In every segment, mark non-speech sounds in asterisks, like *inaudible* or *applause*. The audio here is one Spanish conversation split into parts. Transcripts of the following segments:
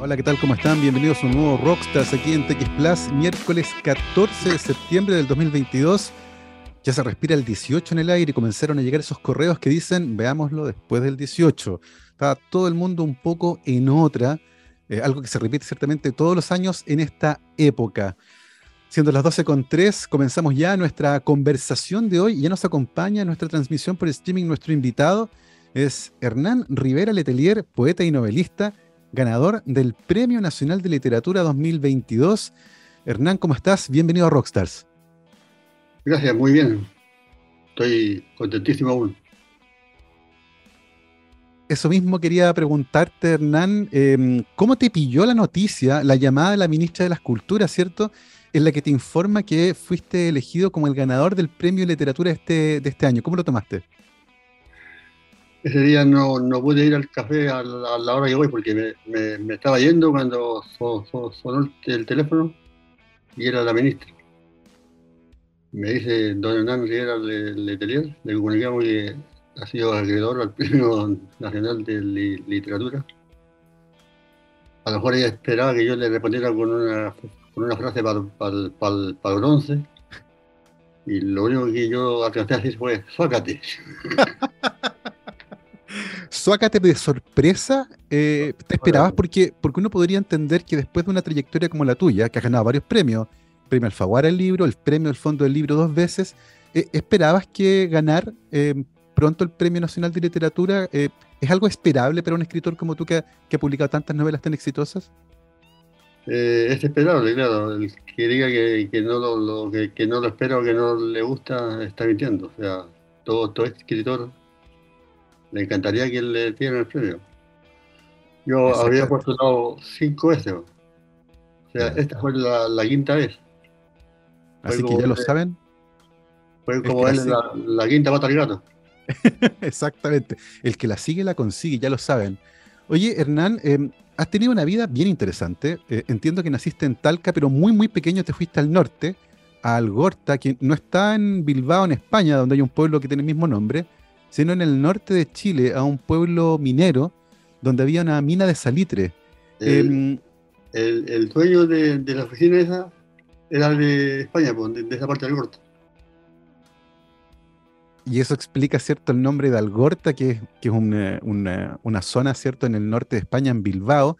Hola, ¿qué tal? ¿Cómo están? Bienvenidos a un nuevo Rockstars aquí en TX Plus, miércoles 14 de septiembre del 2022. Ya se respira el 18 en el aire y comenzaron a llegar esos correos que dicen, veámoslo después del 18. Está todo el mundo un poco en otra, eh, algo que se repite ciertamente todos los años en esta época. Siendo las 12 con 3, comenzamos ya nuestra conversación de hoy ya nos acompaña en nuestra transmisión por streaming nuestro invitado. Es Hernán Rivera Letelier, poeta y novelista, ganador del Premio Nacional de Literatura 2022. Hernán, ¿cómo estás? Bienvenido a Rockstars. Gracias, muy bien. Estoy contentísimo aún. Eso mismo quería preguntarte, Hernán. Em, ¿Cómo te pilló la noticia, la llamada de la ministra de las Culturas, cierto? En la que te informa que fuiste elegido como el ganador del premio de literatura este, de este año. ¿Cómo lo tomaste? Ese día no, no pude ir al café a la, hora que voy porque me, estaba yendo cuando sonó el teléfono y era la ministra. Me dice don Hernán Rivera Letelier, le comunicamos que ha sido acreedor al Premio Nacional de Literatura. A lo mejor ella esperaba que yo le respondiera con una, con una frase para, para, el bronce. Y lo único que yo alcancé a decir fue, ¡suácate! *laughs* Suácate de sorpresa, eh, ¿te esperabas? Porque, porque uno podría entender que después de una trayectoria como la tuya, que has ganado varios premios, el premio Alfaguara al libro, el premio del Fondo del Libro dos veces, eh, ¿esperabas que ganar eh, pronto el Premio Nacional de Literatura es algo esperable para un escritor como tú que, ha publicado tantas novelas tan exitosas? es esperable, claro. El que diga que, no lo, que, no lo espera o que no le gusta está mintiendo. O sea, todo, todo escritor le encantaría que le dieran el premio. Yo había postulado cinco veces. O sea, esta fue la, quinta vez. Así que ya lo saben. Fue como él la, quinta pata al gato. *laughs* Exactamente. El que la sigue la consigue, ya lo saben. Oye, Hernán, em, has tenido una vida bien interesante. Eh, entiendo que naciste en Talca, pero muy, muy pequeño te fuiste al norte, a Algorta, que no está en Bilbao, en España, donde hay un pueblo que tiene el mismo nombre, sino en el norte de Chile, a un pueblo minero donde había una mina de salitre. El, em, dueño de, la oficina esa era de España, de, esa parte del Algorta. Y eso explica, ¿cierto?, el nombre de Algorta, que, es una, zona, ¿cierto?, en el norte de España, en Bilbao.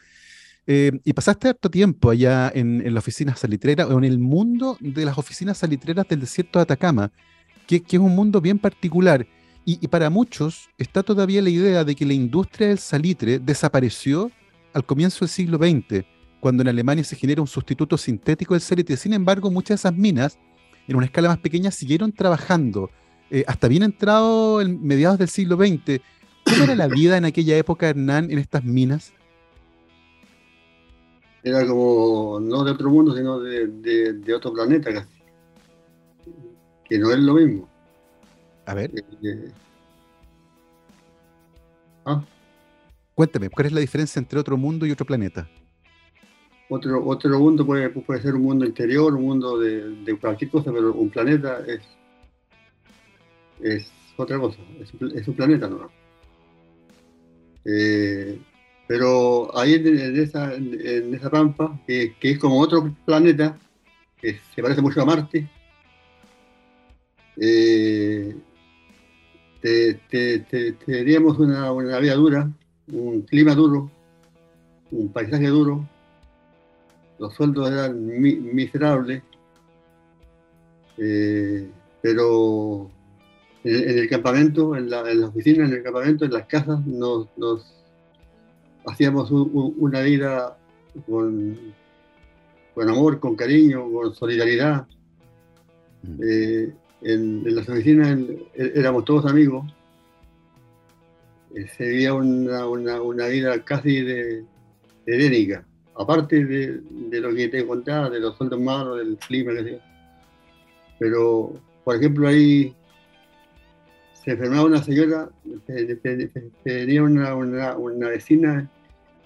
Em, y pasaste harto tiempo allá en, la oficina salitrera, o en el mundo de las oficinas salitreras del desierto de Atacama, que, que es un mundo bien particular. Y, para muchos está todavía la idea de que la industria del salitre desapareció al comienzo del siglo XX, cuando en Alemania se genera un sustituto sintético del salitre. Sin embargo, muchas de esas minas, en una escala más pequeña, siguieron trabajando eh, hasta bien entrado en mediados del siglo XX. ¿Cómo era la vida en aquella época, Hernán, en estas minas? Era como, no de otro mundo, sino de, de otro planeta casi. Que no es lo mismo. A ver. Eh, ¿Ah? Cuéntame, ¿cuál es la diferencia entre otro mundo y otro planeta? Otro, otro mundo puede, puede ser un mundo interior, un mundo de, cualquier cosa, pero un planeta es, es otra cosa, es, un planeta no. Eh, pero ahí en, esa, en, esa pampa, que, que, es como otro planeta, que se parece mucho a Marte, eh, teníamos una, una, vida dura, un clima duro, un paisaje duro, los sueldos eran miserables, eh, pero en, el campamento, en la, en oficina, en el campamento, en las casas, nos, hacíamos una vida con, con, amor, con cariño, con solidaridad. Mm. Eh, en, las oficinas éramos todos amigos. Eh, se vivía una, vida casi de, de aparte de, lo que te contaba, de los sueldos malos, del clima, que Pero, por ejemplo, ahí se enfermaba una señora, tenía una, una, vecina,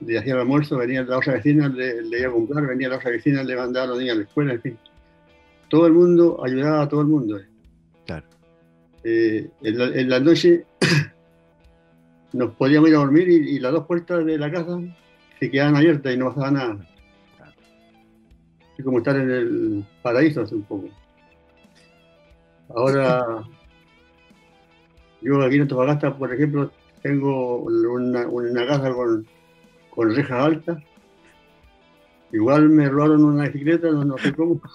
le hacía el almuerzo, venía la otra vecina, le, iba a comprar, venía la otra vecina, le mandaba a los niños a la escuela, en fin. Todo el mundo ayudaba a todo el mundo. Eh. Eh, en, la, noche *coughs* nos podíamos ir a dormir y, las dos puertas de la casa se quedaban abiertas y no pasaba nada. Es como estar en el paraíso hace un poco. Ahora, yo aquí en Antofagasta, por ejemplo, tengo una, una casa con, con rejas altas. Igual me robaron una bicicleta, no, sé cómo. *laughs*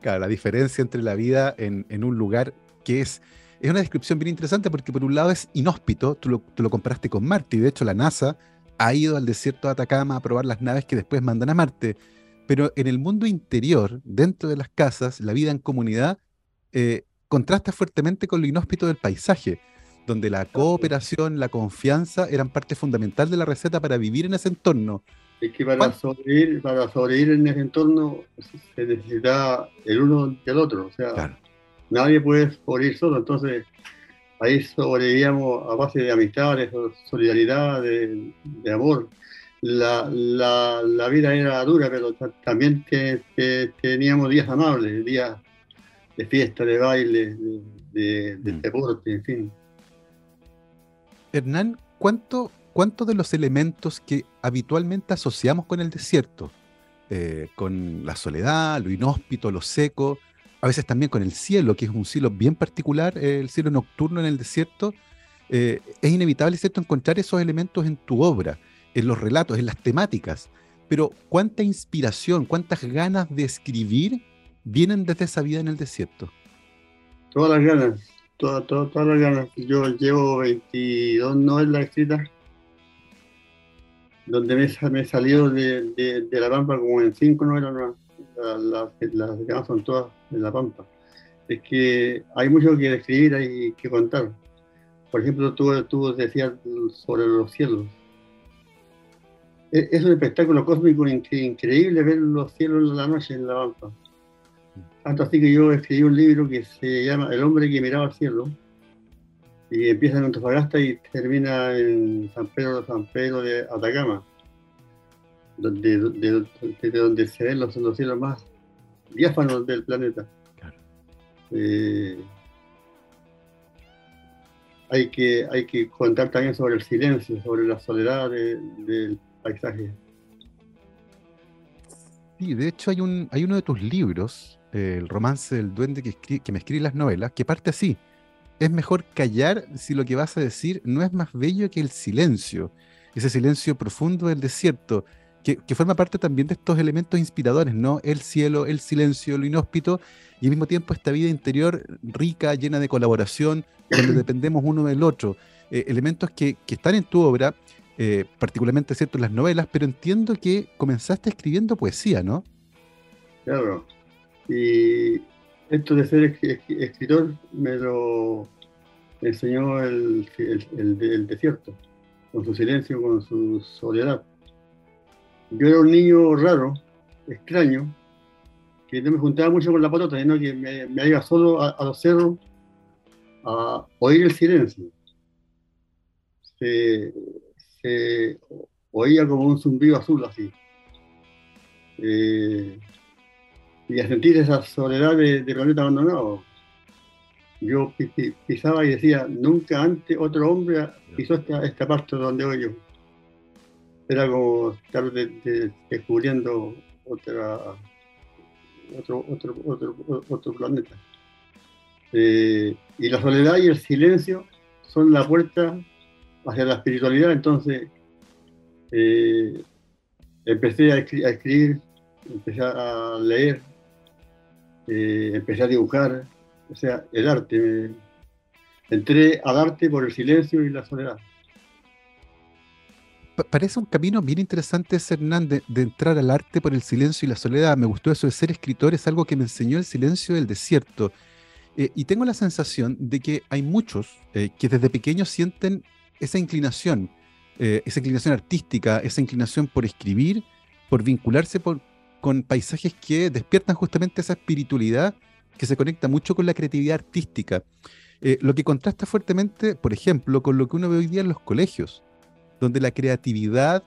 claro, la diferencia entre la vida en, en un lugar que es es una descripción bien interesante porque por un lado es inhóspito, tú lo, tú lo comparaste con Marte, y de hecho la NASA ha ido al desierto de Atacama a probar las naves que después mandan a Marte, pero en el mundo interior, dentro de las casas, la vida en comunidad, eh, contrasta fuertemente con lo inhóspito del paisaje, donde la cooperación, la confianza eran parte fundamental de la receta para vivir en ese entorno. Es que para sobrevivir, para sobrevivir en ese entorno se necesita el uno del otro, o sea, nadie puede morir solo, entonces ahí sobrevivíamos a base de amistades, de solidaridad, de, amor. La, vida era dura, pero también teníamos días amables, días de fiesta, de baile, de, mm. deporte, en fin. Hernán, ¿cuánto, ¿cuánto de los elementos que habitualmente asociamos con el desierto, eh, con la soledad, lo inhóspito, lo seco, a veces también con el cielo, que es un cielo bien particular, el cielo nocturno en el desierto, eh, es inevitable, ¿cierto?, encontrar esos elementos en tu obra, en los relatos, en las temáticas. Pero ¿cuánta inspiración, cuántas ganas de escribir vienen desde esa vida en el desierto? Todas las ganas, todas, todas, todas las ganas. Yo llevo 22 novelas escritas, donde me, salió de, de, la pampa como en cinco novelas nuevas las, las son todas en La Pampa, es que hay mucho que describir, hay que contar. Por ejemplo, tú, tú decías sobre los cielos. E, es, un espectáculo cósmico increíble ver los cielos en la noche en La Pampa. Tanto así que yo escribí un libro que se llama El hombre que miraba al cielo y empieza en Antofagasta y termina en San Pedro, San Pedro de Atacama de, de, donde se ven los, cielos más diáfanos del planeta. Eh, hay, que, hay que contar también sobre el silencio, sobre la soledad del paisaje. Sí, de hecho hay, un, hay uno de tus libros, el romance del duende que, que me escribe las novelas, que parte así. Es mejor callar si lo que vas a decir no es más bello que el silencio, ese silencio profundo del desierto, que, forma parte también de estos elementos inspiradores, ¿no? El cielo, el silencio, lo inhóspito y al mismo tiempo esta vida interior rica, llena de colaboración, donde *clears throat* dependemos uno del otro. Eh, elementos que, están en tu obra, eh, particularmente cierto en las novelas, pero entiendo que comenzaste escribiendo poesía, ¿no? Claro. Y esto de ser escritor me lo enseñó el, desierto, con su silencio, con su soledad yo era un niño raro, extraño, que no me juntaba mucho con la patota, sino que me, iba solo a, los cerros a oír el silencio. Se, oía como un zumbido azul así. Eh, y a sentir esa soledad de, planeta abandonado. Yo pisaba y decía, nunca antes otro hombre pisó esta, esta parte donde voy yo era como estar descubriendo otra, otro, otro, otro, otro planeta. Eh, y la soledad y el silencio son la puerta hacia la espiritualidad, entonces eh, empecé a, escribir, empecé a leer, eh, empecé a dibujar, o sea, el arte. entré al arte por el silencio y la soledad parece un camino bien interesante, Hernán, de, entrar al arte por el silencio y la soledad. Me gustó eso de ser escritor, es algo que me enseñó el silencio del desierto. Eh, y tengo la sensación de que hay muchos eh, que desde pequeños sienten esa inclinación, eh, esa inclinación artística, esa inclinación por escribir, por vincularse con paisajes que despiertan justamente esa espiritualidad que se conecta mucho con la creatividad artística. lo que contrasta fuertemente, por ejemplo, con lo que uno ve hoy día en los colegios donde la creatividad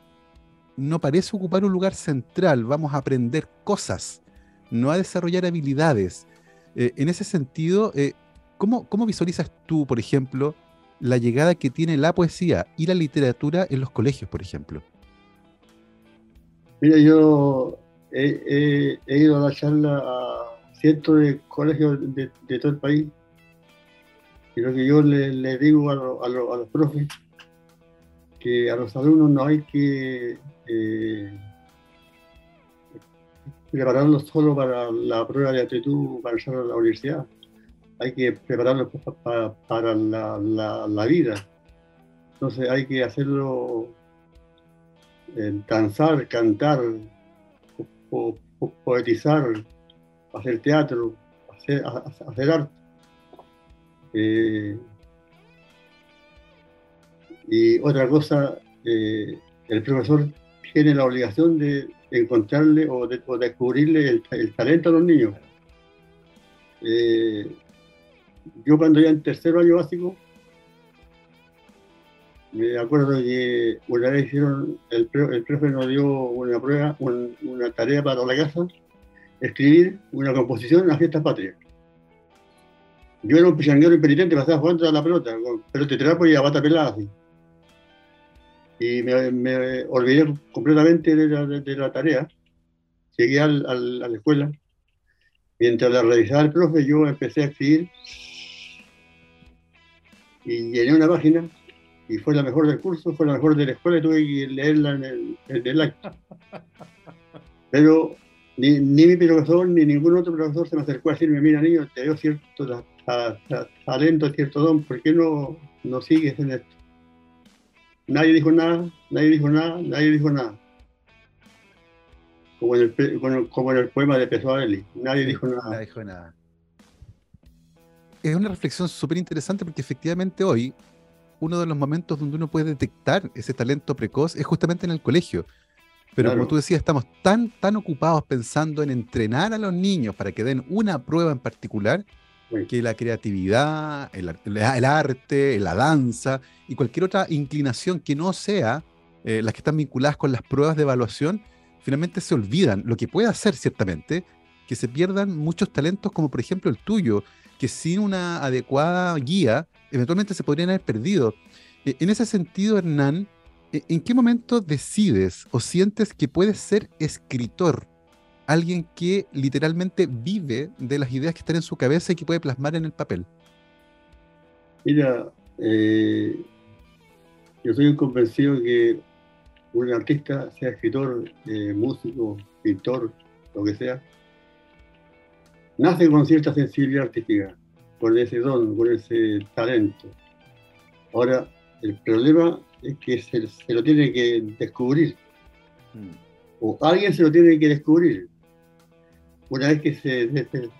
no parece ocupar un lugar central, vamos a aprender cosas, no a desarrollar habilidades. Eh, en ese sentido, eh, ¿cómo, visualizas tú, por ejemplo, la llegada que tiene la poesía y la literatura en los colegios, por ejemplo? Mira, yo he, ido a la charla a cientos de colegios de, todo el país y lo que yo le, digo a, los profes, que a los alumnos no hay que eh, prepararlos solo para la prueba de actitud para entrar a la universidad hay que prepararlo para, la, vida. Entonces hay que hacerlo eh, danzar, cantar, poetizar, hacer teatro, hacer, arte. Eh, y otra cosa, eh, el profesor tiene la obligación de encontrarle o, de, descubrirle el, talento a los niños yo cuando ya en tercero año básico, me acuerdo que una vez hicieron, el, el profe nos dio una prueba, una tarea para la casa, escribir una composición a fiestas patrias. Yo era un pichanguero impenitente, pasaba jugando a la pelota, con pelota de trapo y a bata pelada así. Y me, olvidé completamente de la, de, la tarea. Llegué al, a la escuela. Mientras la revisaba el profe, yo empecé a escribir y llené una página y fue la mejor del curso, fue la mejor de la escuela y tuve que leerla en el, en el acto. *laughs* Pero ni, ni, mi profesor ni ningún otro profesor se me acercó a decirme, mira niño, te dio cierto talento, cierto don, ¿por qué no, no sigues en esto? Nadie dijo nada, nadie dijo nada, nadie dijo nada. Como en el, como en el poema de Pessoa nadie dijo nada. Nadie dijo nada es una reflexión súper interesante porque efectivamente hoy uno de los momentos donde uno puede detectar ese talento precoz es justamente en el colegio. Pero como tú decías, estamos tan, tan ocupados pensando en entrenar a los niños para que den una prueba en particular, que la creatividad, el, arte, la danza y cualquier otra inclinación que no sea eh, las que están vinculadas con las pruebas de evaluación, finalmente se olvidan. Lo que puede hacer, ciertamente, que se pierdan muchos talentos como por ejemplo el tuyo, que sin una adecuada guía, eventualmente se podrían haber perdido. E, en ese sentido, Hernán, e, ¿en qué momento decides o sientes que puedes ser escritor? Alguien que literalmente vive de las ideas que están en su cabeza y que puede plasmar en el papel. Mira, eh, yo soy convencido que un artista, sea escritor, eh, músico, pintor, lo que sea, nace con cierta sensibilidad artística, con ese don, con ese talento. Ahora, el problema es que se, lo tiene que descubrir, mm. o alguien se lo tiene que descubrir. Una vez que se,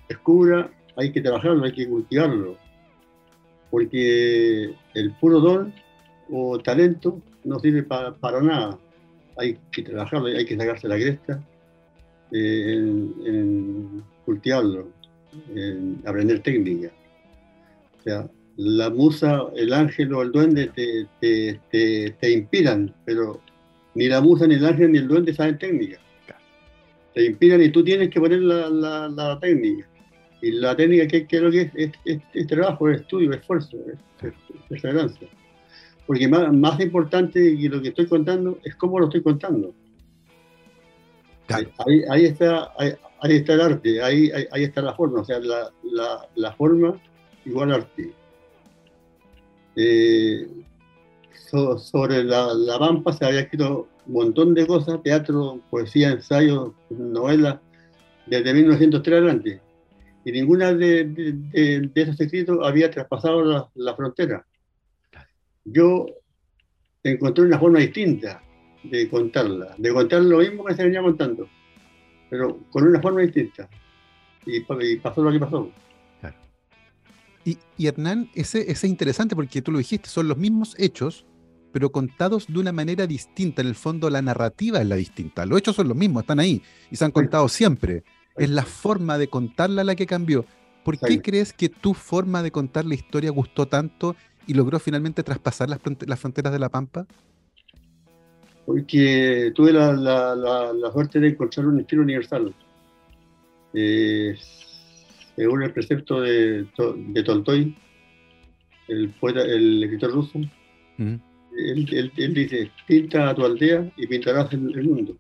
descubra, hay que trabajarlo, hay que cultivarlo, porque el puro don o talento no sirve para nada. Hay que trabajarlo, hay que sacarse la cresta eh, en cultivarlo, aprender técnica. O sea, la musa, el ángel o el duende te, te, inspiran, pero ni la musa, ni el ángel, ni el duende saben técnica. Te inspiran y tú tienes que poner la, la, técnica. Y la técnica, ¿qué, es lo que es? Es, trabajo, es estudio, es esfuerzo, es, perseverancia. Porque más, más importante que lo que estoy contando es cómo lo estoy contando. Ahí, ahí, está, ahí está el arte, ahí, ahí, está la forma, o sea, la, la, forma igual arte. Eh, sobre la, la, Pampa se había escrito un montón de cosas, teatro, poesía, ensayo, novela, desde 1903 adelante. Y ninguna de, de, esos escritos había traspasado la, la, frontera. Yo encontré una forma distinta de contarla, de contar lo mismo que se venía contando pero con una forma distinta. Y, pasó lo que pasó. Y, Hernán, ese, es interesante porque tú lo dijiste, son los mismos hechos, pero contados de una manera distinta. En el fondo, la narrativa es la distinta. Los hechos son los mismos, están ahí y se han contado siempre. Es la forma de contarla la que cambió. ¿Por qué crees que tu forma de contar la historia gustó tanto y logró finalmente traspasar las, las fronteras de la Pampa? Porque tuve la, la, suerte de encontrar un estilo universal. Eh, según el precepto de, de Tolstoy, el poeta, el escritor ruso, él, dice, pinta a tu aldea y pintarás el, el mundo.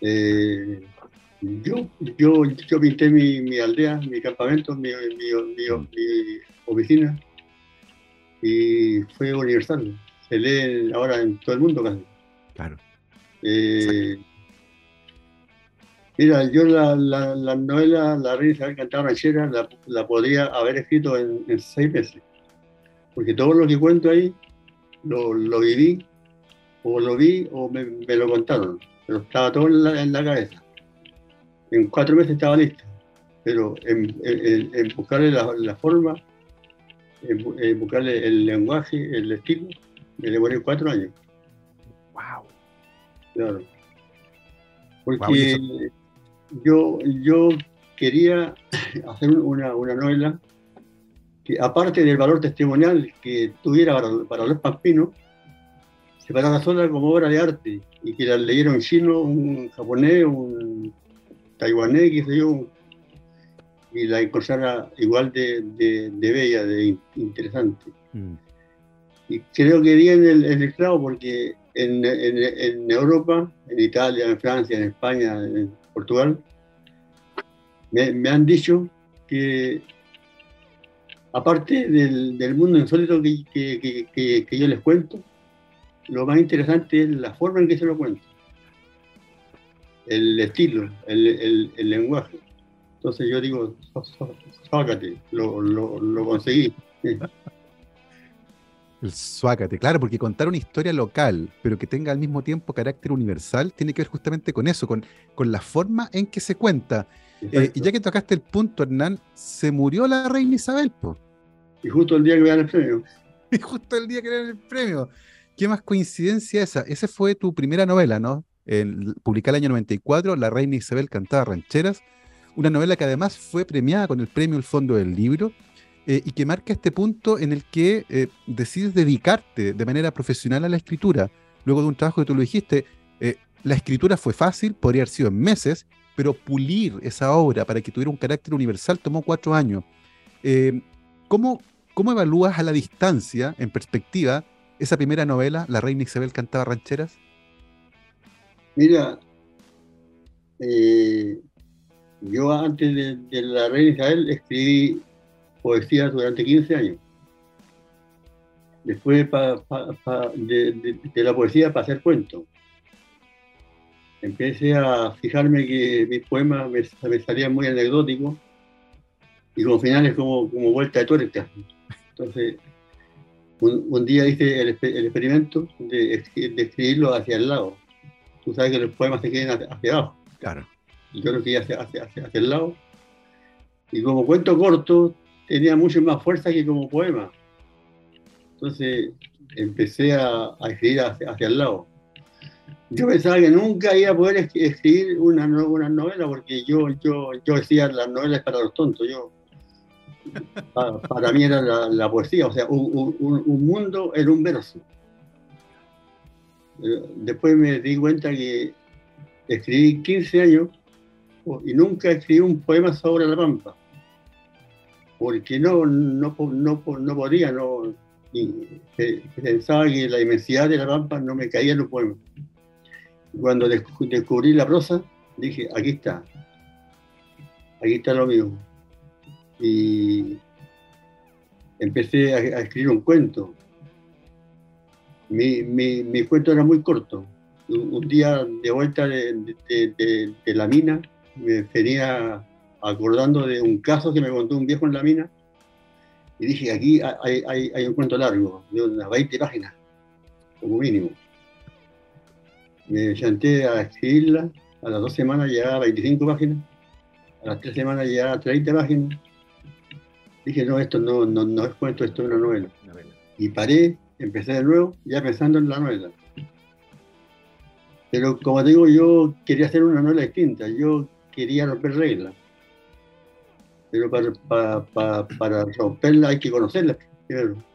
Eh, yo, yo, yo pinté mi, mi, aldea, mi campamento, mi, mi, oficina y fue universal. Se lee ahora en todo el mundo casi. Claro. Eh, mira, yo la, la, novela La Reina Isabel Cantaba Ranchera la, la podría haber escrito en, seis meses. Porque todo lo que cuento ahí lo, lo viví, o lo vi, o me, me lo contaron. Pero estaba todo en la, en la cabeza en cuatro meses estaba lista, pero en, buscarle la, forma, en, buscarle el lenguaje, el estilo, me demoré cuatro años. ¡Wow! Claro. Porque yo, yo quería *coughs* hacer una, novela que, aparte del valor testimonial que tuviera para, para los pampinos, se parara sola como obra de arte y que la leyeron un chino, un japonés, un taiwanés, que sé yo, y la encontrara igual de, de, bella, de interesante. Mm. Y creo que di en el, el clavo porque en, Europa, en Italia, en Francia, en España, en Portugal, me, han dicho que aparte del, mundo insólito que, yo les cuento, lo más interesante es la forma en que se lo cuento el estilo, el, el, lenguaje. Entonces yo digo, suácate, lo, lo, lo conseguí. El suácate, claro, porque contar una historia local, pero que tenga al mismo tiempo carácter universal, tiene que ver justamente con eso, con, con la forma en que se cuenta. Eh, y ya que tocaste el punto, Hernán, se murió la reina Isabel, po. Y justo el día que me dan el premio. *laughs* Y justo el día que le dan el premio. ¿Qué más coincidencia esa? Esa fue tu primera novela, ¿no? en, publicada el año 94, La Reina Isabel cantaba rancheras, una novela que además fue premiada con el premio El Fondo del Libro eh, y que marca este punto en el que eh, decides dedicarte de manera profesional a la escritura. Luego de un trabajo que tú lo dijiste, eh, la escritura fue fácil, podría haber sido en meses, pero pulir esa obra para que tuviera un carácter universal tomó cuatro años. ¿cómo, ¿Cómo evalúas a la distancia, en perspectiva, esa primera novela, La Reina Isabel cantaba rancheras? Mira, yo antes de, la reina Isabel escribí poesía durante 15 años. Después de, la poesía para hacer cuentos. Empecé a fijarme que mis poemas me, salían muy anecdóticos y con finales como, como vuelta de tuerca. Entonces, un, día hice el, experimento de, de escribirlo hacia el lado tú sabes que los poemas se queden hacia, abajo. Claro. Yo lo quería hacia, hacia, hacia, el lado. Y como cuento corto, tenía mucho más fuerza que como poema. Entonces empecé a, escribir hacia, el lado. Yo pensaba que nunca iba a poder escribir una, una novela porque yo, yo, yo decía las novelas para los tontos. Yo, para, mí era la, poesía, o sea, un, un, un mundo en un verso. Después me di cuenta que escribí 15 años y nunca escribí un poema sobre la pampa. Porque no, no, no, no podía, no, pensaba que la inmensidad de la pampa no me caía en los poemas. Cuando descubrí la prosa, dije, aquí está, aquí está lo mío. Y empecé a escribir un cuento, mi, mi, mi cuento era muy corto. Un, día de vuelta de, la mina, me venía acordando de un caso que me contó un viejo en la mina y dije, aquí hay, hay, hay un cuento largo, de unas 20 páginas, como mínimo. Me senté a escribirla, a las dos semanas llegaba a 25 páginas, a las tres semanas llegaba a 30 páginas. Dije, no, esto no, no, no es cuento, esto es una novela. Y paré empecé de nuevo, ya pensando en la novela. Pero como digo, yo quería hacer una novela distinta, yo quería romper reglas. Pero para, para, romperla hay que conocerla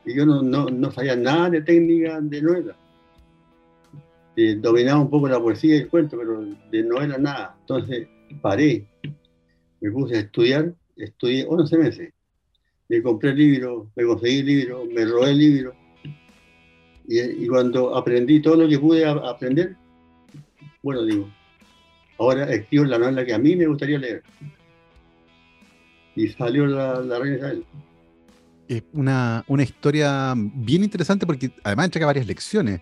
Y yo no, no, sabía nada de técnica de novela. Eh, dominaba un poco la poesía y el cuento, pero de novela nada. Entonces paré, me puse a estudiar, estudié 11 meses. me compré libros, me conseguí libros, me robé libros. Y, y, cuando aprendí todo lo que pude aprender, bueno, digo, ahora escribo la novela que a mí me gustaría leer. Y salió la, la Reina Isabel. Es una, una historia bien interesante porque además entrega varias lecciones.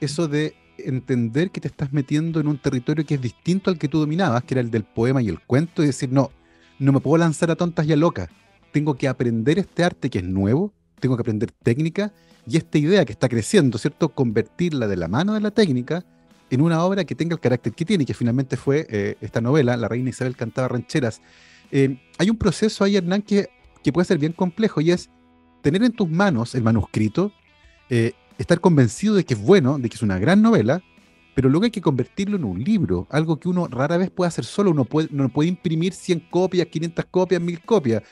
Eso de entender que te estás metiendo en un territorio que es distinto al que tú dominabas, que era el del poema y el cuento, y decir, no, no me puedo lanzar a tontas y a locas. Tengo que aprender este arte que es nuevo, tengo que aprender técnica y esta idea que está creciendo, ¿cierto? Convertirla de la mano de la técnica en una obra que tenga el carácter que tiene, que finalmente fue eh, esta novela, La Reina Isabel cantaba rancheras. Eh, hay un proceso ahí, Hernán, que, que puede ser bien complejo y es tener en tus manos el manuscrito, eh, estar convencido de que es bueno, de que es una gran novela, pero luego hay que convertirlo en un libro, algo que uno rara vez puede hacer solo, uno puede, puede imprimir 100 copias, 500 copias, 1000 copias.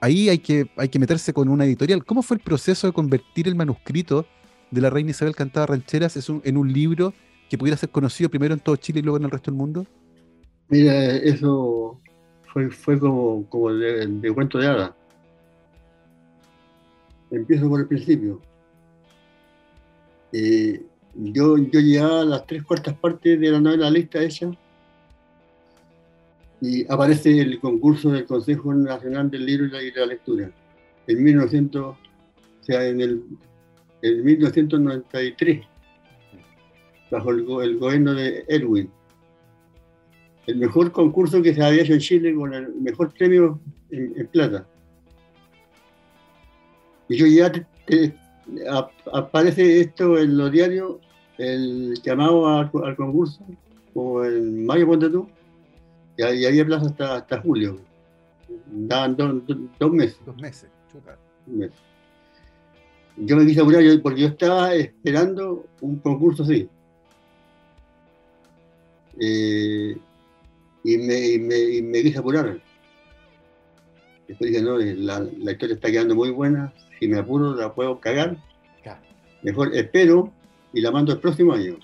Ahí hay que, hay que meterse con una editorial. ¿Cómo fue el proceso de convertir el manuscrito de la Reina Isabel Cantada Rancheras en un libro que pudiera ser conocido primero en todo Chile y luego en el resto del mundo? Mira, eso fue, como, como de, cuento de hadas. Empiezo por el principio. Eh, yo, yo llegaba a las tres cuartas partes de la novela lista hecha y aparece el concurso del Consejo Nacional del Libro y la, Lectura. En 1900, o sea, en el en 1993, bajo el, gobierno de Erwin. El mejor concurso que se había hecho en Chile con el mejor premio en, plata. Y yo ya aparece esto en los diarios el llamado al, concurso, como en mayo, ponte tú, y, había plazo hasta, hasta julio. Daban dos meses. Dos meses, chuta. Yo me quise apurar porque yo estaba esperando un concurso así. Eh, y, me, me, me, quise apurar. Después dije, no, la, la, historia está quedando muy buena, si me apuro la puedo cagar. Mejor espero y la mando el próximo año.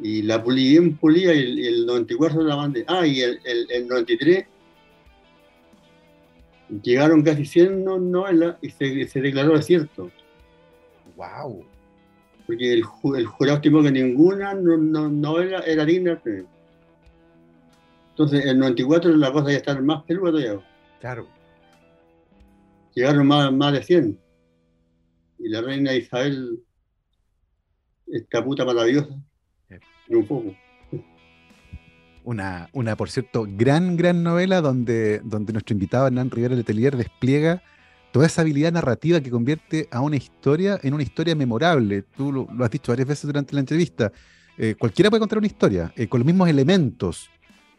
Y la pulí bien pulida y el, 94 la mandé. Ah, y el, el, 93 llegaron casi 100 novelas y se, se declaró desierto. ¡Wow! Porque el, el jurado estimó que ninguna novela era digna Entonces, el 94 la cosa ya está más peluda todavía. Claro. Llegaron más, más de 100 y la reina Isabel, esta puta maravillosa, un poco. Una, una, por cierto, gran, gran novela donde, donde nuestro invitado Hernán Rivera Letelier despliega toda esa habilidad narrativa que convierte a una historia en una historia memorable. Tú lo, has dicho varias veces durante la entrevista. Eh, cualquiera puede contar una historia eh, con los mismos elementos,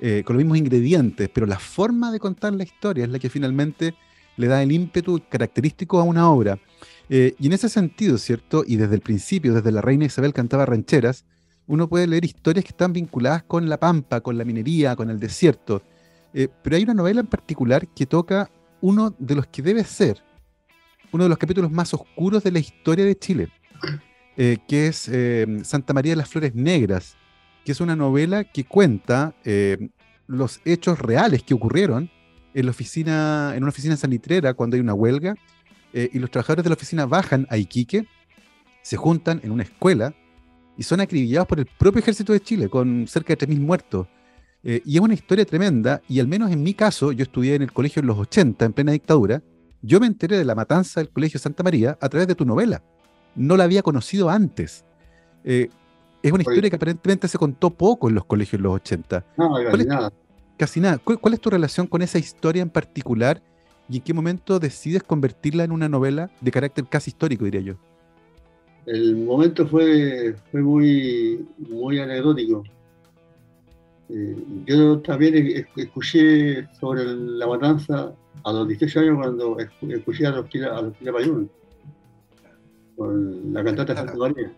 eh, con los mismos ingredientes, pero la forma de contar la historia es la que finalmente le da el ímpetu característico a una obra. Eh, y en ese sentido, ¿cierto? Y desde el principio, desde la reina Isabel cantaba rancheras, uno puede leer historias que están vinculadas con la pampa, con la minería, con el desierto. Eh, pero hay una novela en particular que toca uno de los que debe ser uno de los capítulos más oscuros de la historia de Chile, eh, que es Santa María de las Flores Negras, que es una novela que cuenta los hechos reales que ocurrieron en, la oficina, en una oficina salitrera cuando hay una huelga eh, y los trabajadores de la oficina bajan a Iquique, se juntan en una escuela y son acribillados por el propio ejército de Chile con cerca de 3.000 muertos. Eh, y es una historia tremenda y al menos en mi caso, yo estudié en el colegio en los 80, en plena dictadura, yo me enteré de la matanza del colegio Santa María a través de tu novela. No la había conocido antes. Eh, es una historia que aparentemente se contó poco en los colegios en los 80. No, casi nada casi nada. ¿Cuál, es tu relación con esa historia en particular y en qué momento decides convertirla en una novela de carácter casi histórico, diría yo? El momento fue, fue muy, muy anecdótico. Eh, yo también escuché sobre la matanza a los 18 años cuando escuché a los Pila, a los con la cantata Santa María.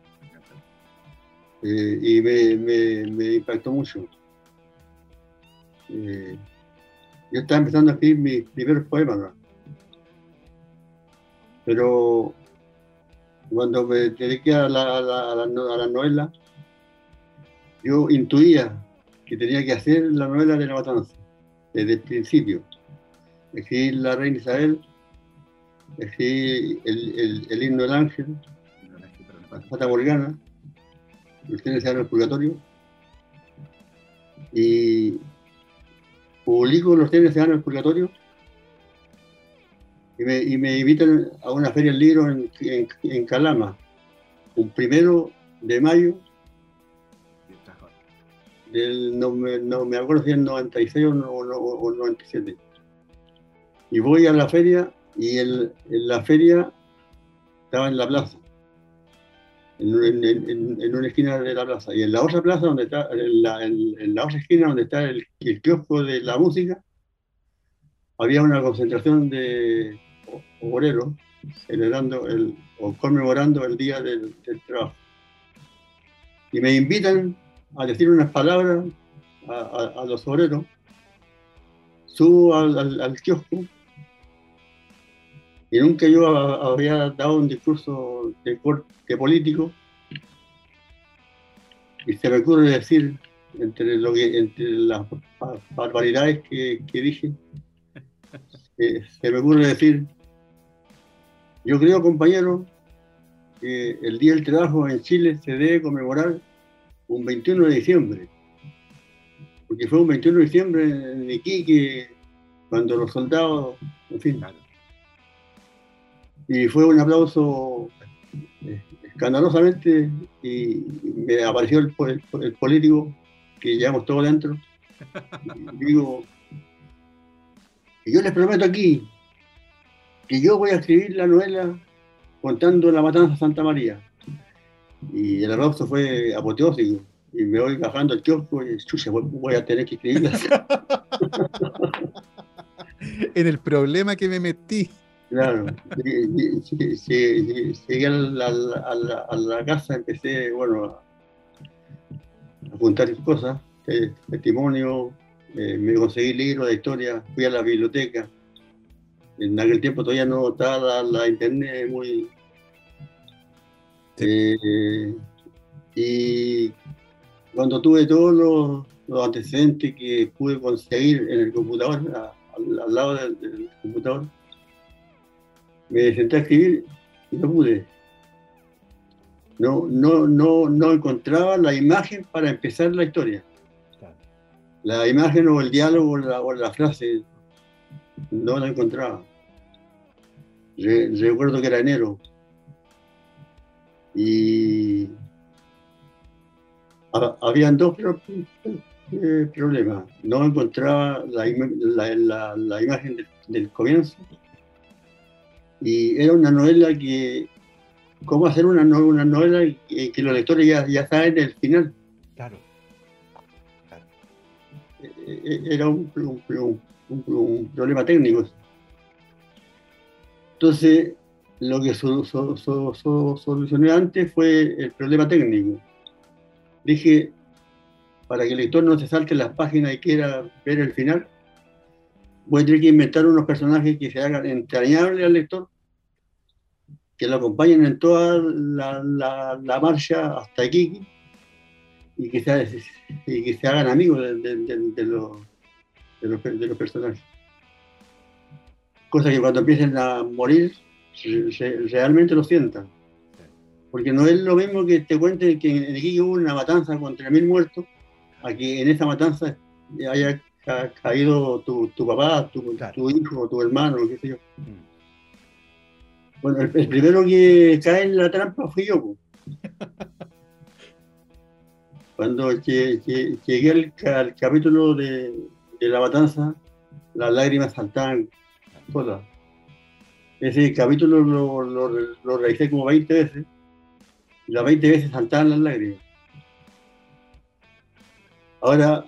Eh, y me, me, me impactó mucho. Eh, yo estaba empezando a escribir mis primeros poemas, pero cuando me dediqué a la, a la, novela, yo intuía que tenía que hacer la novela de la matanza, desde el principio. escribí La Reina Isabel, escribí el, el, himno del ángel, la Fata Morgana, trenes se el purgatorio, y publico los trenes se el purgatorio, y me, y me, invitan a una feria del libro en, en Calama, un primero de mayo no, me, no me acuerdo si es 96 o, o, 97. Y voy a la feria y el, en la feria estaba en la plaza, en, en, una esquina de la plaza. Y en la otra plaza, donde está, en la, en, la otra esquina donde está el, el, kiosco de la música, había una concentración de obreros celebrando el, o conmemorando el día del, del trabajo. Y me invitan a decir unas palabras a, los obreros, subo al, kiosco y nunca yo había dado un discurso de político y se me ocurre decir entre las barbaridades que, dije, *laughs* eh, se me ocurre decir, yo creo compañero que el Día del Trabajo en Chile se debe conmemorar un 21 de diciembre, porque fue un 21 de diciembre en Iquique, cuando los soldados, en fin. Y fue un aplauso eh, escandalosamente y me apareció el, político que llevamos todos dentro. Y digo, yo les prometo aquí que yo voy a escribir la novela contando la matanza de Santa María. Y el aplauso fue apoteósico. Y me voy bajando el kiosco y chucha, voy a tener que escribirla. *laughs* en el problema que me metí. Claro, llegué a la, a, la, casa, empecé, bueno, a apuntar cosas, eh, testimonio, eh, me conseguí libros de historia, fui a la biblioteca. En aquel tiempo todavía no estaba la internet muy, eh, y cuando tuve todos los, antecedentes que pude conseguir en el computador, al, lado del, computador, me senté a escribir y no pude. No, no, no, no encontraba la imagen para empezar la historia. La imagen o el diálogo o la, o la frase no la encontraba. recuerdo que era enero, y habían dos eh, problemas. No encontraba la, imagen del, comienzo y era una novela que, ¿cómo hacer una, una novela que, que los lectores ya, ya saben el final? Claro. E, e, era un, un problema técnico. Entonces, lo que solucioné antes fue el problema técnico. Dije, para que el lector no se salte las páginas y quiera ver el final, voy a tener que inventar unos personajes que se hagan entrañables al lector, que lo acompañen en toda la, marcha hasta aquí y que, se, y que se hagan amigos de, los, de los personajes. Cosa que cuando empiecen a morir realmente lo sientan. Porque no es lo mismo que te cuente que en aquí hubo una matanza con 3.000 muertos, a que en esa matanza haya caído tu, tu papá, tu, tu, hijo, tu hermano, qué sé yo. Bueno, el, primero que cae en la trampa fui yo. *laughs* Cuando llegué al, capítulo de, de, la matanza, las lágrimas saltaban todas. Ese capítulo lo, lo, realicé como 20 veces. Y las 20 veces saltaban las lágrimas. Ahora,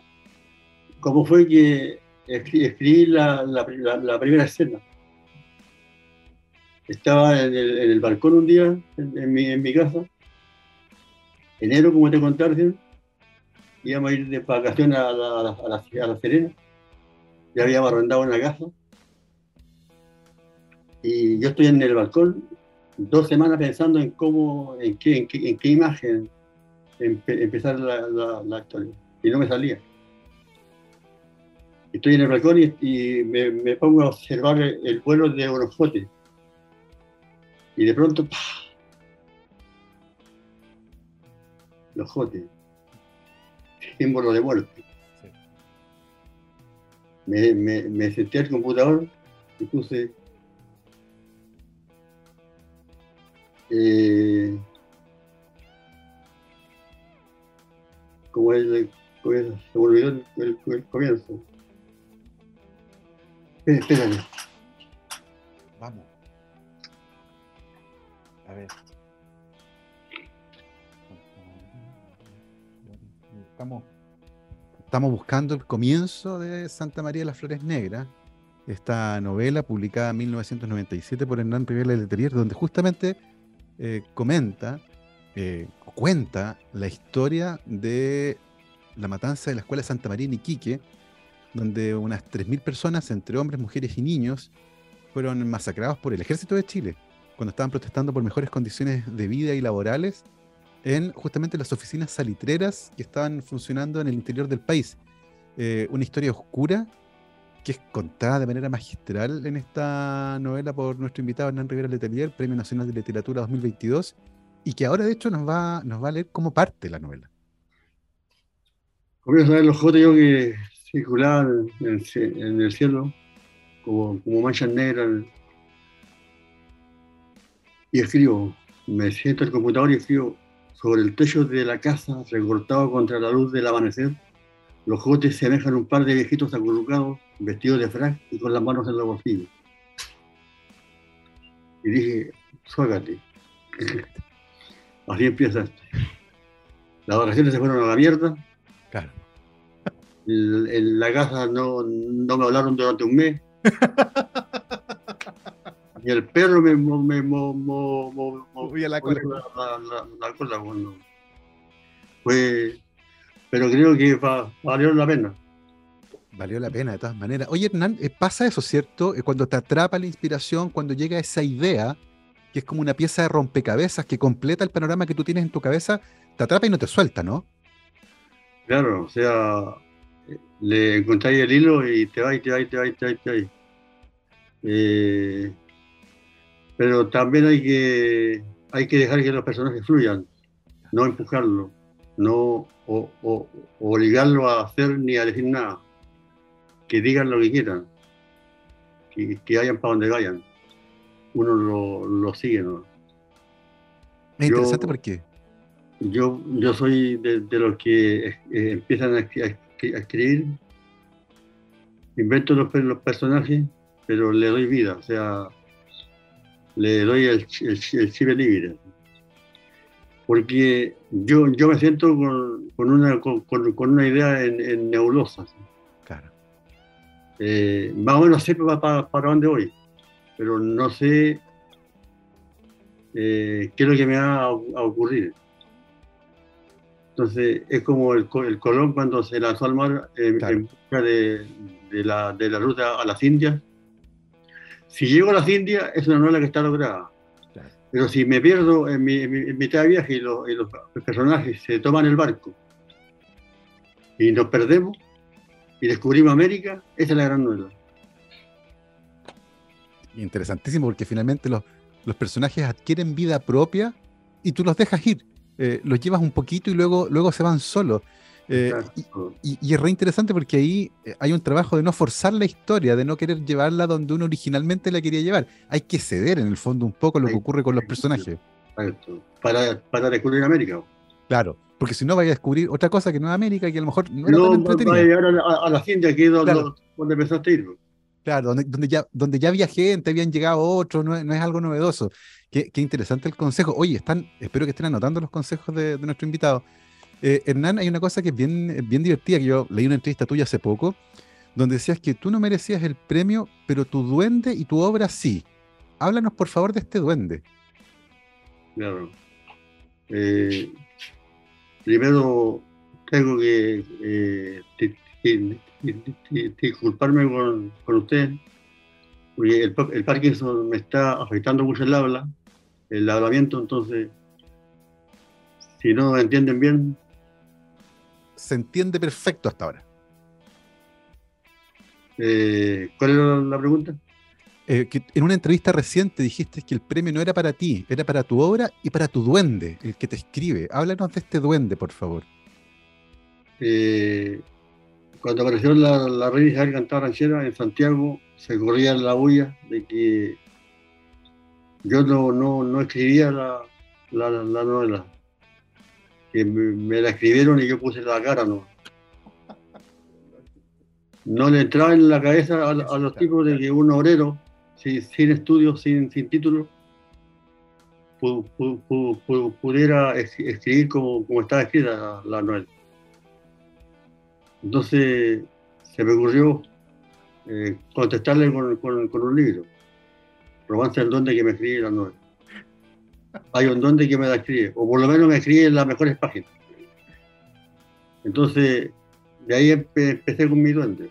¿cómo fue que escribí la, la, primera escena? Estaba en el, en el balcón un día, en, mi, en, casa, enero, como te recién, íbamos a ir de vacaciones a la, a Serena, ya habíamos arrendado una casa, y yo estoy en el balcón dos semanas pensando en cómo, en qué, en qué, imagen empezar la, la, historia. Y no me salía. Estoy en el balcón y, me, pongo a observar el, vuelo de jotes. Y de pronto, ¡pah! los jotes, símbolo de muerte. Me, me, me senté al computador y puse eh, como es, se olvidó el, el, comienzo. Espérame. Vamos. A ver. Estamos, estamos buscando el comienzo de Santa María de las Flores Negras, esta novela publicada en 1997 por Hernán Rivera Letelier, donde justamente eh, comenta, eh, cuenta la historia de la matanza de la Escuela Santa María en Iquique, donde unas 3.000 personas, entre hombres, mujeres y niños, fueron masacrados por el ejército de Chile, cuando estaban protestando por mejores condiciones de vida y laborales en justamente las oficinas salitreras que estaban funcionando en el interior del país. Eh, una historia oscura que es contada de manera magistral en esta novela por nuestro invitado Hernán Rivera Letelier, Premio Nacional de Literatura 2022, y que ahora de hecho nos va, a leer como parte de la novela. Comienzo a ver los jotes que circulaban en el, cielo, como, como manchas negras, y escribo, me siento el computador y escribo sobre el techo de la casa, recortado contra la luz del amanecer, los jotes semejan un par de viejitos acurrucados vestido de frac y con las manos en los bolsillos. Y dije, suágate. Así empieza esto. Las vacaciones se fueron a la mierda. Claro. En la casa no, no me hablaron durante un mes. *laughs* y el perro me, me, movía la cola. La, cola bueno. Pues, pero creo que valió la pena. Valió la pena, de todas maneras. Oye, Hernán, eh, pasa eso, ¿cierto? Eh, cuando te atrapa la inspiración, cuando llega esa idea, que es como una pieza de rompecabezas que completa el panorama que tú tienes en tu cabeza, te atrapa y no te suelta, ¿no? Claro, o sea, le encontráis el hilo y te va y te va y te va y te va y te va. Eh, pero también hay que, hay que dejar que los personajes fluyan, no empujarlo, no obligarlo a hacer ni a decir nada que digan lo que quieran, que, que vayan para donde vayan. Uno lo, sigue, ¿no? Es interesante porque yo, yo soy de, los que eh, empiezan a, escribir, invento los, los, personajes, pero le doy vida, o sea, le doy el, el, libre. Porque yo, yo me siento con, una, con, una idea en, en nebulosa. Eh, más o menos sé para, para, dónde voy, pero no sé eh, qué es lo que me va a, ocurrir. Entonces, es como el, el, Colón cuando se lanzó al mar en, busca de, de, la, de, la, ruta a las Indias. Si llego a las Indias, es una novela que está lograda. Pero si me pierdo en, mi, en, mitad de viaje y, y los personajes se toman el barco y nos perdemos, y descubrimos América, esa es la gran novela. Interesantísimo, porque finalmente los, los personajes adquieren vida propia y tú los dejas ir. Eh, los llevas un poquito y luego, luego se van solos. Eh, y, es re interesante porque ahí eh, hay un trabajo de no forzar la historia, de no querer llevarla donde uno originalmente la quería llevar. Hay que ceder en el fondo un poco lo que ocurre con los personajes. Para, para descubrir América. Claro, porque si no vaya a descubrir otra cosa que no es América, que a lo mejor no era tan entretenida. Va a llegar a, la, gente aquí donde, donde empezaste a ir. Claro, donde, donde, ya, donde ya había gente, habían llegado otros, no, no, es algo novedoso. Qué, qué, interesante el consejo. Oye, están, espero que estén anotando los consejos de, de nuestro invitado. Eh, Hernán, hay una cosa que es bien, bien divertida, que yo leí una entrevista tuya hace poco, donde decías que tú no merecías el premio, pero tu duende y tu obra sí. Háblanos, por favor, de este duende. Claro. Eh, primero tengo que eh, disculparme con, con, usted, porque el, el, Parkinson me está afectando mucho el habla, el hablamiento, entonces, si no entienden bien. Se entiende perfecto hasta ahora. Eh, ¿Cuál era la pregunta? Eh, que en una entrevista reciente dijiste que el premio no era para ti, era para tu obra y para tu duende, el que te escribe. Háblanos de este duende, por favor. Eh, cuando apareció la, la reina Isabel Cantada Ranchera en Santiago, se corría la bulla de que yo no, no, no escribía la, la, la novela. Me, la escribieron y yo puse la cara, no no le entraba en la cabeza a, los tipos de que un obrero, sin, sin estudios, sin, sin título, pudiera escribir como, como estaba escrita la, novela. Entonces se me ocurrió eh, contestarle con, con, un libro, Romance del Donde que me escribe la novela. Hay un donde que me la escribe, o por lo menos me escribe en las mejores páginas. Entonces, de ahí empecé con mi duende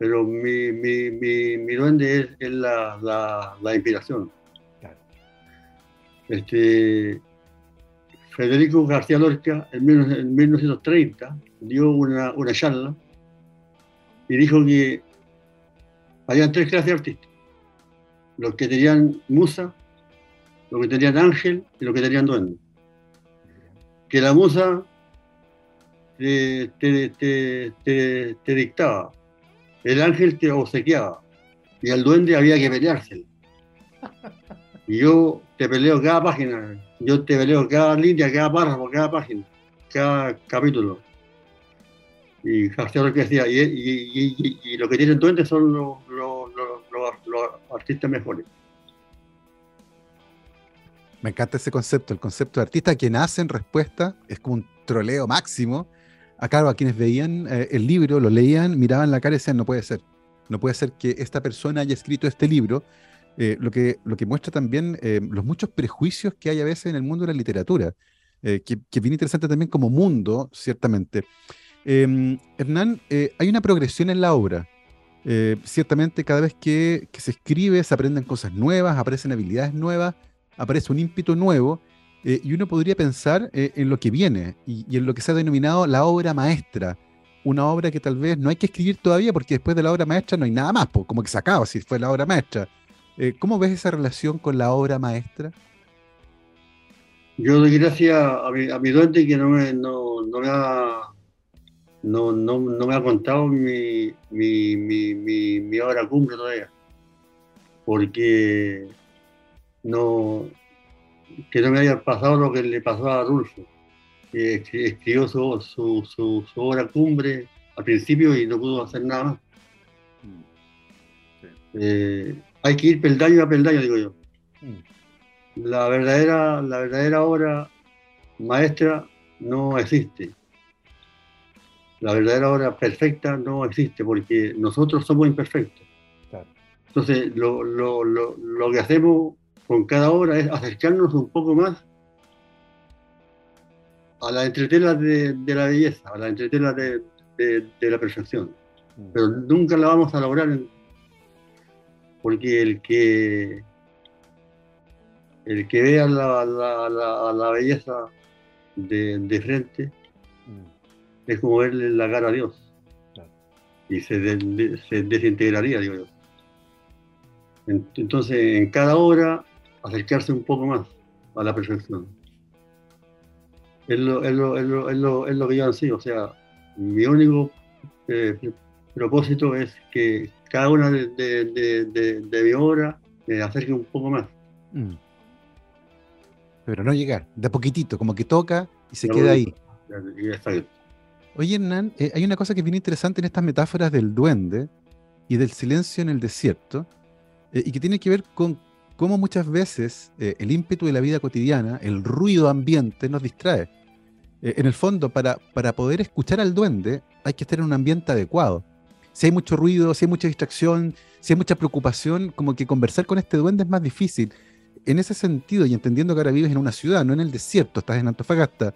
pero mi, mi, mi, mi duende es, la, la, la, inspiración. Este, Federico García Lorca en, 1930 dio una, una charla y dijo que había tres clases de artistas. Los que tenían musa, los que tenían ángel y los que tenían duende. Que la musa te, dictaba, el ángel te obsequiaba y al duende había que peleárselo. Y yo te peleo cada página, yo te peleo cada línea, cada párrafo, cada página, cada capítulo. Y lo que decía, y, lo que tienen duendes son los, artistas mejores. Me encanta ese concepto, el concepto de artista que nace en respuesta, es como un troleo máximo a, claro, a quienes veían eh, el libro, lo leían, miraban la cara y decían, no puede ser. No puede ser que esta persona haya escrito este libro, eh, lo, que, lo que muestra también eh, los muchos prejuicios que hay a veces en el mundo de la literatura, que, que, es bien interesante también como mundo, ciertamente. Em, Hernán, hay una progresión en la obra. ciertamente cada vez que, que se escribe se aprenden cosas nuevas, aparecen habilidades nuevas, aparece un ímpetu nuevo eh, y uno podría pensar eh, en lo que viene y, en lo que se ha denominado la obra maestra. Una obra que tal vez no hay que escribir todavía porque después de la obra maestra no hay nada más, como que se acaba si fue la obra maestra. Eh, ¿Cómo ves esa relación con la obra maestra? Yo doy gracias a mi, a duende que no me, no, no me ha no, no, me ha contado mi, mi, mi, obra cumbre todavía. Porque no, que no me haya pasado lo que le pasó a Rulfo, que escribió su, su, su, obra cumbre al principio y no pudo hacer nada más. Mm. Eh, hay que ir peldaño a peldaño, digo yo. Mm. La verdadera, la verdadera obra maestra no existe. La verdadera obra perfecta no existe porque nosotros somos imperfectos. Entonces, lo, lo, lo, lo que hacemos con cada obra es acercarnos un poco más a la entretela de, la belleza, a la entretela de, la perfección. Mm. Pero nunca la vamos a lograr porque el que el que vea la, la, belleza de, frente mm. es como verle la cara a Dios. Y se, se desintegraría, digo yo. Entonces, en cada obra acercarse un poco más a la perfección. Es lo, es lo, es lo, es lo, es lo que yo ansío, o sea, mi único eh, propósito es que cada una de, de, de, de mi obra me acerque un poco más. Mm. Pero no llegar, de poquitito, como que toca y se queda ahí. Oye, Hernán, eh, hay una cosa que es bien interesante en estas metáforas del duende y del silencio en el desierto, eh, y que tiene que ver con cómo muchas veces eh, el ímpetu de la vida cotidiana, el ruido ambiente nos distrae. Eh, en el fondo, para, para poder escuchar al duende, hay que estar en un ambiente adecuado. Si hay mucho ruido, si hay mucha distracción, si hay mucha preocupación, como que conversar con este duende es más difícil. En ese sentido, y entendiendo que ahora vives en una ciudad, no en el desierto, estás en Antofagasta,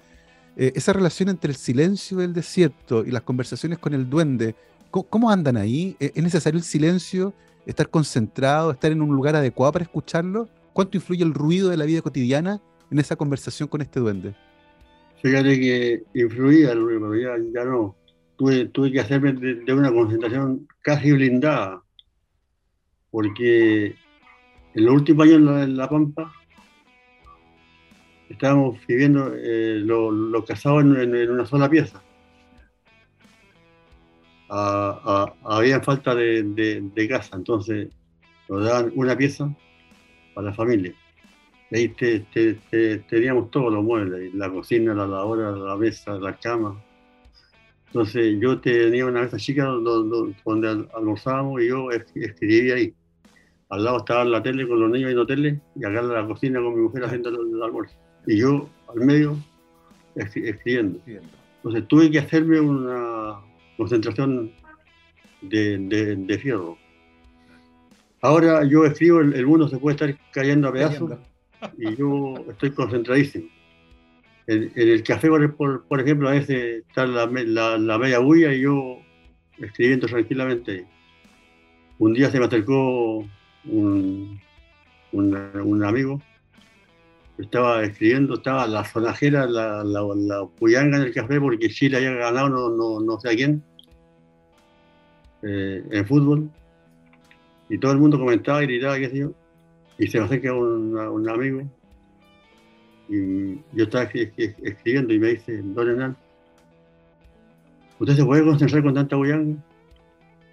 eh, esa relación entre el silencio del desierto y las conversaciones con el duende, cómo andan ahí? ¿Es necesario el silencio? Estar concentrado, estar en un lugar adecuado para escucharlo? ¿Cuánto influye el ruido de la vida cotidiana en esa conversación con este duende? Fíjate que influía el ruido, ya, ya no. tuve, tuve que hacerme de, una concentración casi blindada, porque en los últimos años en La, Pampa estábamos viviendo eh, los casados en, una sola pieza. Había falta de, casa, entonces nos daban una pieza para la familia. ahí teníamos todos los muebles, la cocina, la lavadora, la mesa, la cama. Entonces yo tenía una mesa chica donde, almorzábamos y yo escribía ahí. Al lado estaba la tele con los niños en tele y acá en la cocina con mi mujer haciendo el, almuerzo. Y yo al medio escribiendo. Entonces tuve que hacerme una concentración de, de, fierro. Ahora yo escribo, el, mundo se puede estar cayendo a pedazos y yo estoy concentradísimo. En, el café, por, por, ejemplo, a veces está la, la, media bulla y yo escribiendo tranquilamente. Un día se me acercó un, un, amigo, estaba escribiendo, estaba la sonajera, la, la, la, puyanga en el café porque Chile había ganado no, no, no sé a quién eh, en fútbol. Y todo el mundo comentaba gritaba, qué sé yo. Y se me acerca un, un amigo y yo estaba escribiendo y me dice, Don Hernán, ¿usted se puede concentrar con tanta bullanga?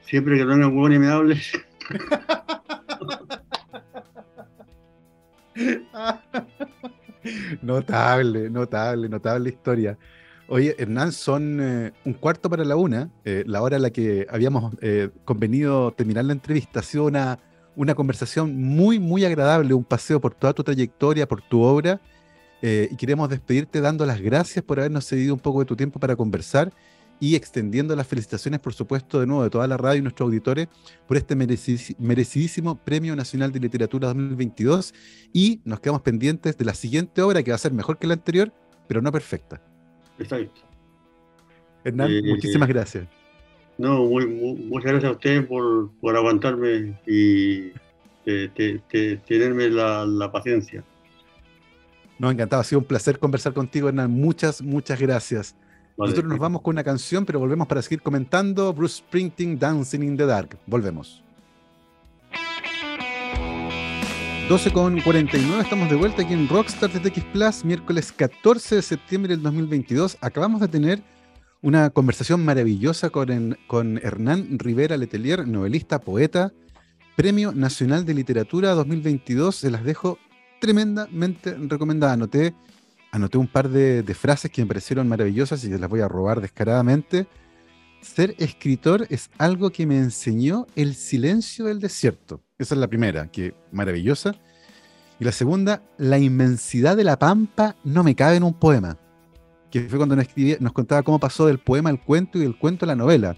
Siempre que venga un y me hable. *laughs* *laughs* notable, notable, notable historia. Oye, Hernán, son eh, un cuarto para la una, eh, la hora en la que habíamos eh, convenido terminar la entrevista. Ha sido una, una conversación muy, muy agradable, un paseo por toda tu trayectoria, por tu obra y queremos despedirte dando las gracias por habernos cedido un poco de tu tiempo para conversar y extendiendo las felicitaciones, por supuesto, de nuevo de toda la radio y nuestros auditores por este merecidísimo Premio Nacional de Literatura 2022 y nos quedamos pendientes de la siguiente obra que va a ser mejor que la anterior, pero no perfecta. Exacto. Hernán, eh, muchísimas gracias. No, muy, muchas gracias a ustedes por, por aguantarme y tenerme la paciencia. Nos encantado, ha sido un placer conversar contigo, Hernán. Muchas, muchas gracias. Nosotros nos vamos con una canción, pero volvemos para seguir comentando Bruce Springsteen, Dancing in the Dark. Volvemos. 12 con 49, estamos de vuelta aquí en Rockstar TX Plus, miércoles 14 de septiembre del 2022. Acabamos de tener una conversación maravillosa con, con Hernán Rivera Letelier, novelista, poeta, Premio Nacional de Literatura 2022. Se las dejo tremendamente recomendada. Anoté, anoté un par de, frases que me parecieron maravillosas y las voy a robar descaradamente. Ser escritor es algo que me enseñó el silencio del desierto. Esa es la primera, que maravillosa. Y la segunda, la inmensidad de la pampa no me cabe en un poema. Que fue cuando nos, contaba cómo pasó del poema al cuento y del cuento a la novela.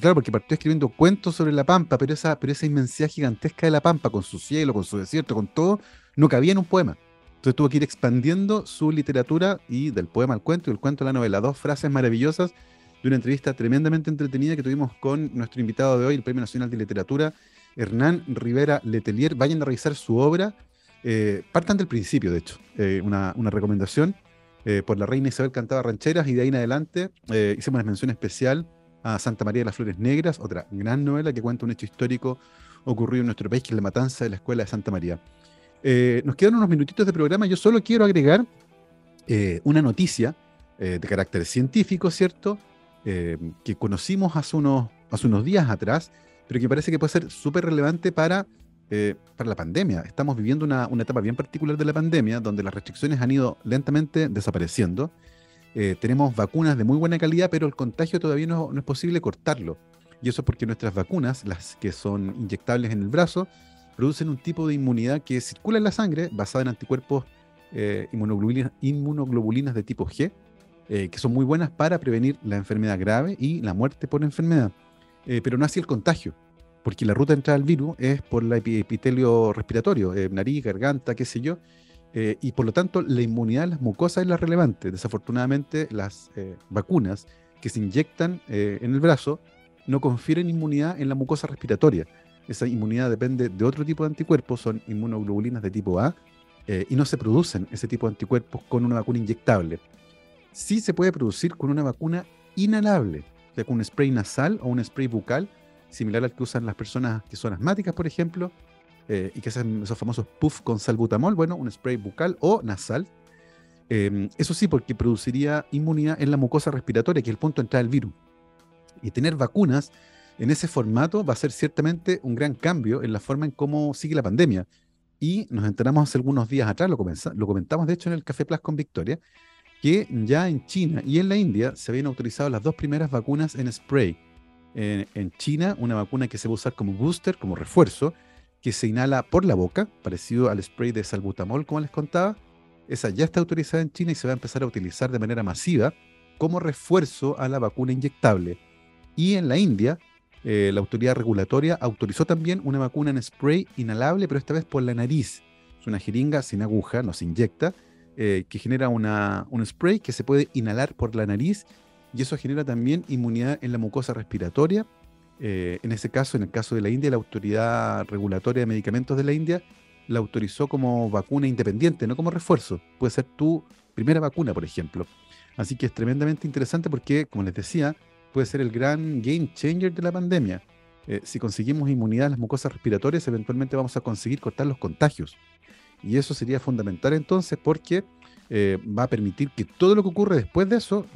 claro, porque partió escribiendo cuentos sobre la pampa, pero esa, pero esa inmensidad gigantesca de la pampa, con su cielo, con su desierto, con todo, no cabía en un poema. Entonces tuvo que ir expandiendo su literatura y del poema al cuento y del cuento a la novela. Dos frases maravillosas de una entrevista tremendamente entretenida que tuvimos con nuestro invitado de hoy, el Premio Nacional de Literatura, Hernán Rivera Letelier. Vayan a revisar su obra. Eh, partan del principio, de hecho, eh, una, recomendación. Eh, por la reina Isabel cantaba rancheras y de ahí en adelante hicimos una mención especial a Santa María de las Flores Negras, otra gran novela que cuenta un hecho histórico ocurrido en nuestro país, que es la matanza de la Escuela de Santa María. Eh, nos quedan unos minutitos de programa. Yo solo quiero agregar eh, una noticia eh, de carácter científico, ¿cierto? que conocimos hace unos, hace unos días atrás, pero que parece que puede ser súper relevante para, para la pandemia. Estamos viviendo una, una, etapa bien particular de la pandemia, donde las restricciones han ido lentamente desapareciendo. tenemos vacunas de muy buena calidad, pero el contagio todavía no, no es posible cortarlo. Y eso es porque nuestras vacunas, las que son inyectables en el brazo, producen un tipo de inmunidad que circula en la sangre basada en anticuerpos eh, inmunoglobulinas, de tipo G, eh, que son muy buenas para prevenir la enfermedad grave y la muerte por enfermedad, eh, pero no así el contagio, porque la ruta de entrada al virus es por el epitelio respiratorio, nariz, garganta, qué sé yo, y por lo tanto la inmunidad en las mucosas es la relevante. Desafortunadamente las vacunas que se inyectan en el brazo no confieren inmunidad en la mucosa respiratoria esa inmunidad depende de otro tipo de anticuerpos, son inmunoglobulinas de tipo A, eh, y no se producen ese tipo de anticuerpos con una vacuna inyectable. Sí se puede producir con una vacuna inhalable. o sea, con un spray nasal o un spray bucal, similar al que usan las personas que son asmáticas, por ejemplo, eh, y que hacen esos famosos puff con salbutamol, bueno, un spray bucal o nasal. Em, eso sí, porque produciría inmunidad en la mucosa respiratoria, que es el punto de entrada del virus. Y tener vacunas en ese formato va a ser ciertamente un gran cambio en la forma en cómo sigue la pandemia. Y nos enteramos hace algunos días atrás, lo, lo comentamos de hecho en el Café Plus con Victoria, que ya en China y en la India se habían autorizado las dos primeras vacunas en spray. en China, una vacuna que se va a usar como booster, como refuerzo, que se inhala por la boca, parecido al spray de salbutamol, como les contaba. Esa ya está autorizada en China y se va a empezar a utilizar de manera masiva como refuerzo a la vacuna inyectable. Y en la India, eh, la autoridad regulatoria autorizó también una vacuna en spray inhalable, pero esta vez por la nariz. Es una jeringa sin aguja, no se inyecta, eh, que genera una, un spray que se puede inhalar por la nariz y eso genera también inmunidad en la mucosa respiratoria eh, en ese caso, en el caso de la India, la Autoridad Regulatoria de Medicamentos de la India la autorizó como vacuna independiente, no como refuerzo. Puede ser tu primera vacuna, por ejemplo. Así que es tremendamente interesante porque, como les decía, puede ser el gran game changer de la pandemia. Eh, si conseguimos inmunidad a las mucosas respiratorias, eventualmente vamos a conseguir cortar los contagios. Y eso sería fundamental entonces porque eh, va a permitir que todo lo que ocurre después de eso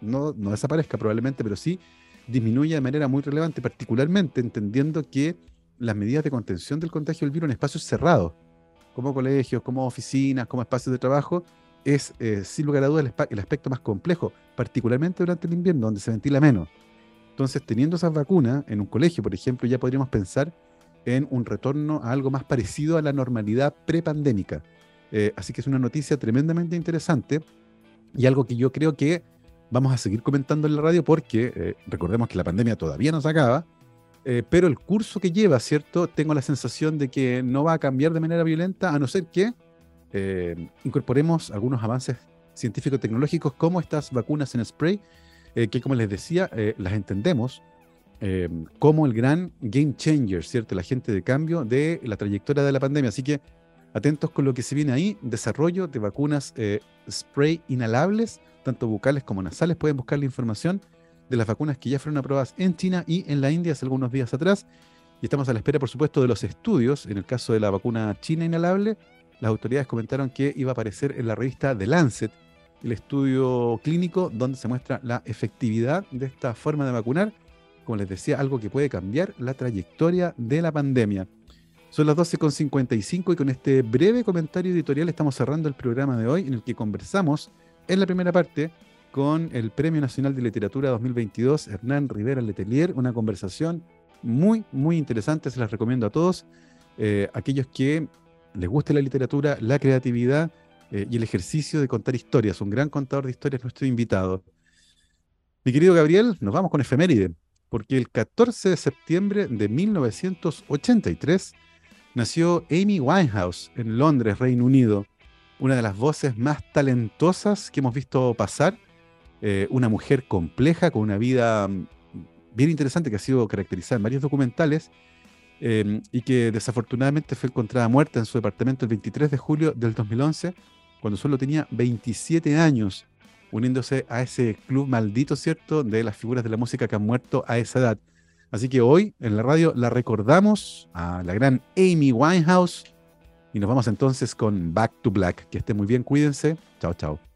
no, no desaparezca probablemente, pero sí disminuye de manera muy relevante, particularmente entendiendo que las medidas de contención del contagio del virus en espacios cerrados, como colegios, como oficinas, como espacios de trabajo, es eh, sin lugar a dudas el, aspecto más complejo, particularmente durante el invierno, donde se ventila menos. Entonces, teniendo esas vacunas en un colegio, por ejemplo, ya podríamos pensar en un retorno a algo más parecido a la normalidad prepandémica. Eh, así que es una noticia tremendamente interesante y algo que yo creo que vamos a seguir comentando en la radio porque eh, recordemos que la pandemia todavía no se acaba, eh, pero el curso que lleva, ¿cierto? Tengo la sensación de que no va a cambiar de manera violenta a no ser que eh, incorporemos algunos avances científico-tecnológicos como estas vacunas en spray, que como les decía, las entendemos como el gran game changer, ¿cierto? El agente de cambio de la trayectoria de la pandemia. Así que atentos con lo que se viene ahí, desarrollo de vacunas spray inhalables tanto bucales como nasales. Pueden buscar la información de las vacunas que ya fueron aprobadas en China y en la India hace algunos días atrás. Y estamos a la espera, por supuesto, de los estudios. En el caso de la vacuna china inhalable, las autoridades comentaron que iba a aparecer en la revista The Lancet el estudio clínico donde se muestra la efectividad de esta forma de vacunar. Como les decía, algo que puede cambiar la trayectoria de la pandemia. Son las 12.55 y con este breve comentario editorial estamos cerrando el programa de hoy en el que conversamos en la primera parte con el Premio Nacional de Literatura 2022, Hernán Rivera Letelier, una conversación muy, muy interesante, se las recomiendo a todos, eh, aquellos que les guste la literatura, la creatividad eh, y el ejercicio de contar historias. Un gran contador de historias, nuestro invitado. Mi querido Gabriel, nos vamos con efeméride, porque el 14 de septiembre de 1983 nació Amy Winehouse en Londres, Reino Unido una de las voces más talentosas que hemos visto pasar, eh, una mujer compleja con una vida mm, bien interesante que ha sido caracterizada en varios documentales em, y que desafortunadamente fue encontrada muerta en su departamento el 23 de julio del 2011, cuando solo tenía 27 años, uniéndose a ese club maldito, ¿cierto?, de las figuras de la música que han muerto a esa edad. Así que hoy en la radio la recordamos a la gran Amy Winehouse y nos vamos entonces con Back to Black. Que esté muy bien, cuídense. Chao, chao.